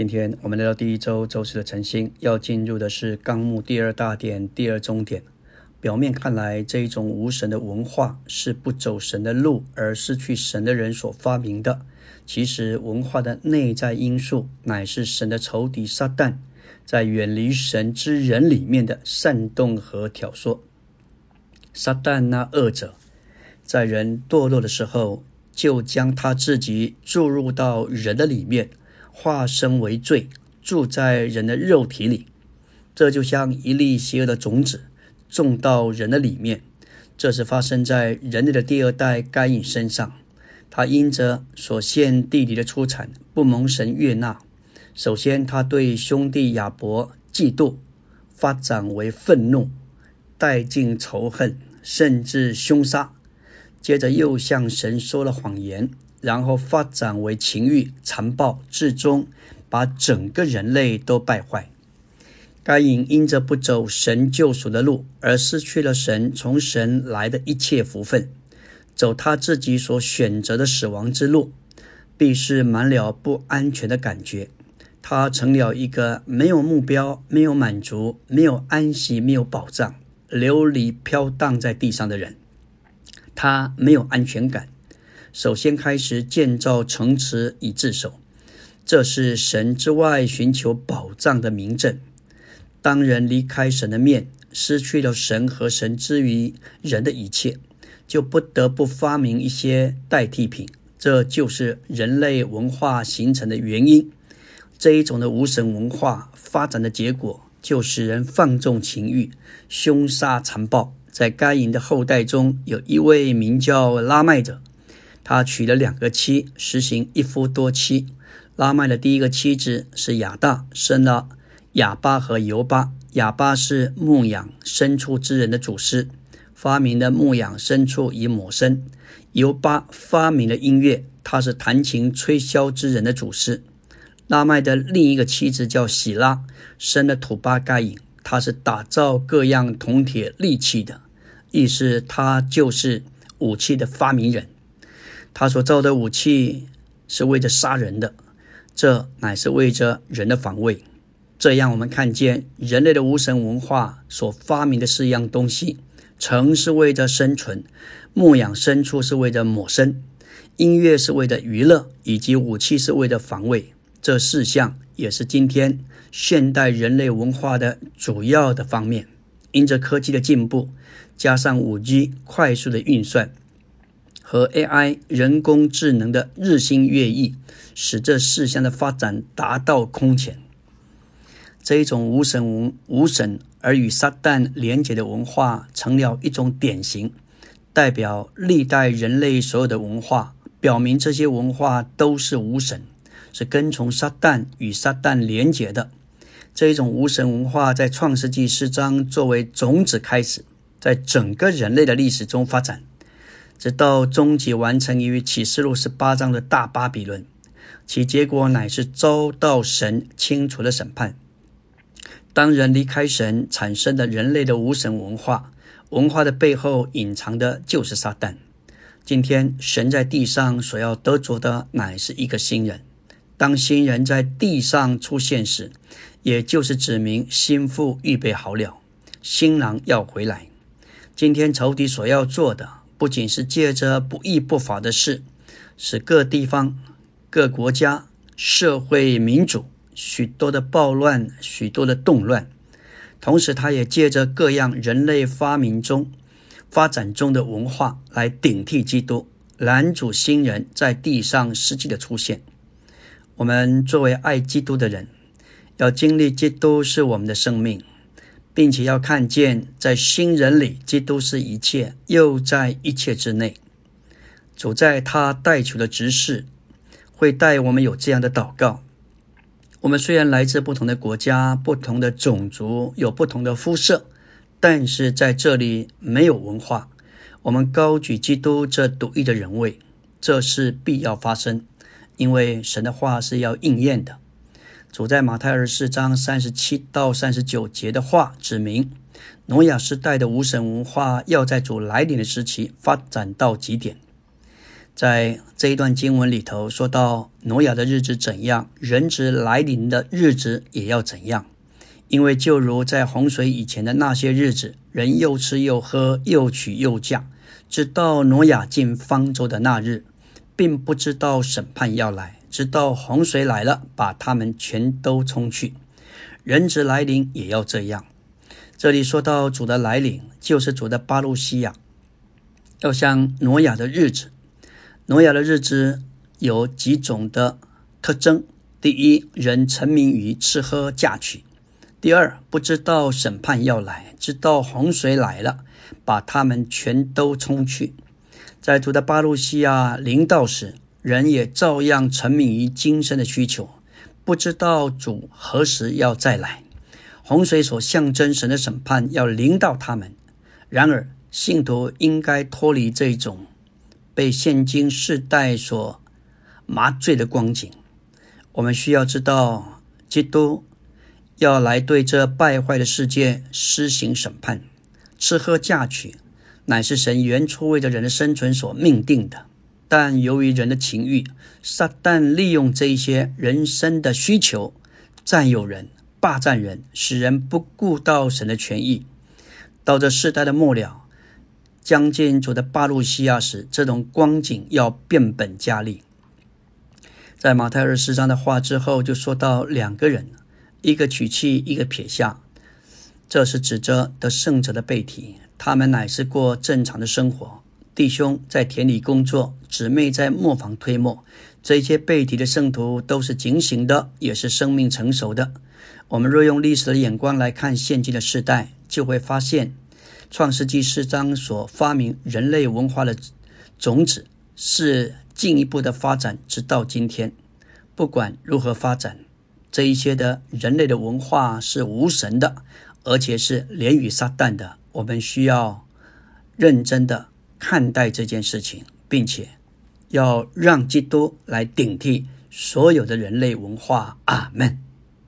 今天我们来到第一周周四的晨星，要进入的是纲目第二大点第二中点。表面看来，这一种无神的文化是不走神的路而失去神的人所发明的。其实，文化的内在因素乃是神的仇敌撒旦在远离神之人里面的煽动和挑唆。撒旦那恶者在人堕落的时候，就将他自己注入到人的里面。化身为罪，住在人的肉体里，这就像一粒邪恶的种子种到人的里面。这是发生在人类的第二代该隐身上。他因着所献弟弟的出产不蒙神悦纳，首先他对兄弟亚伯嫉妒，发展为愤怒，带进仇恨，甚至凶杀。接着又向神说了谎言。然后发展为情欲、残暴，至终把整个人类都败坏。该隐因着不走神救赎的路，而失去了神从神来的一切福分，走他自己所选择的死亡之路，必是满了不安全的感觉。他成了一个没有目标、没有满足、没有安息、没有保障、流离飘荡在地上的人。他没有安全感。首先开始建造城池以自守，这是神之外寻求保障的明证。当人离开神的面，失去了神和神之于人的一切，就不得不发明一些代替品。这就是人类文化形成的原因。这一种的无神文化发展的结果，就使人放纵情欲，凶杀残暴。在该隐的后代中，有一位名叫拉麦者。他娶了两个妻，实行一夫多妻。拉麦的第一个妻子是亚大，生了亚巴和尤巴。亚巴是牧养牲畜之人的祖师，发明了牧养牲畜以抹身。尤巴发明了音乐，他是弹琴吹箫之人的祖师。拉麦的另一个妻子叫喜拉，生了土巴盖隐，他是打造各样铜铁利器的，意思他就是武器的发明人。他所造的武器是为着杀人的，这乃是为着人的防卫。这样，我们看见人类的无神文化所发明的四样东西：城是为着生存，牧养牲畜是为着谋生，音乐是为着娱乐，以及武器是为了防卫。这四项也是今天现代人类文化的主要的方面。因着科技的进步，加上五 G 快速的运算。和 AI 人工智能的日新月异，使这四项的发展达到空前。这一种无神无无神而与撒旦连结的文化，成了一种典型，代表历代人类所有的文化，表明这些文化都是无神，是跟从撒旦与撒旦连结的。这一种无神文化在创世纪四章作为种子开始，在整个人类的历史中发展。直到终极完成于启示录十八章的大巴比伦，其结果乃是遭到神清楚的审判。当人离开神，产生的人类的无神文化，文化的背后隐藏的就是撒旦。今天神在地上所要得着的，乃是一个新人。当新人在地上出现时，也就是指明心腹预备好了，新郎要回来。今天仇敌所要做的。不仅是借着不义不法的事，使各地方、各国家、社会、民主许多的暴乱、许多的动乱，同时，他也借着各样人类发明中、发展中的文化来顶替基督，拦阻新人在地上实际的出现。我们作为爱基督的人，要经历基督是我们的生命。并且要看见，在新人里，基督是一切，又在一切之内。主在他带出的执事，会带我们有这样的祷告。我们虽然来自不同的国家、不同的种族，有不同的肤色，但是在这里没有文化。我们高举基督这独一的人位，这是必要发生，因为神的话是要应验的。主在马太二十四章三十七到三十九节的话，指明挪亚时代的无神文化要在主来临的时期发展到极点。在这一段经文里头说到，挪亚的日子怎样，人子来临的日子也要怎样。因为就如在洪水以前的那些日子，人又吃又喝，又娶又嫁，直到挪亚进方舟的那日，并不知道审判要来，直到洪水来了，把他们全都冲去。人子来临也要这样。这里说到主的来临，就是主的巴路西亚，要像挪亚的日子。挪亚的日子有几种的特征：第一，人沉迷于吃喝嫁娶；第二，不知道审判要来，直到洪水来了，把他们全都冲去。在主的巴路西亚临到时，人也照样沉迷于今生的需求，不知道主何时要再来。洪水所象征神的审判要临到他们，然而信徒应该脱离这种。被现今世代所麻醉的光景，我们需要知道，基督要来对这败坏的世界施行审判。吃喝嫁娶乃是神原初为着人的生存所命定的，但由于人的情欲，撒旦利用这一些人生的需求，占有人、霸占人，使人不顾到神的权益。到这世代的末了。将近主的巴路西亚时，这种光景要变本加厉。在马太二十章的话之后，就说到两个人，一个娶妻，一个撇下，这是指着得胜者的背题。他们乃是过正常的生活，弟兄在田里工作，姊妹在磨坊推磨。这些背题的圣徒都是警醒的，也是生命成熟的。我们若用历史的眼光来看现今的时代，就会发现。创世纪四章所发明人类文化的种子，是进一步的发展，直到今天。不管如何发展，这一些的人类的文化是无神的，而且是连于撒旦的。我们需要认真的看待这件事情，并且要让基督来顶替所有的人类文化。阿门。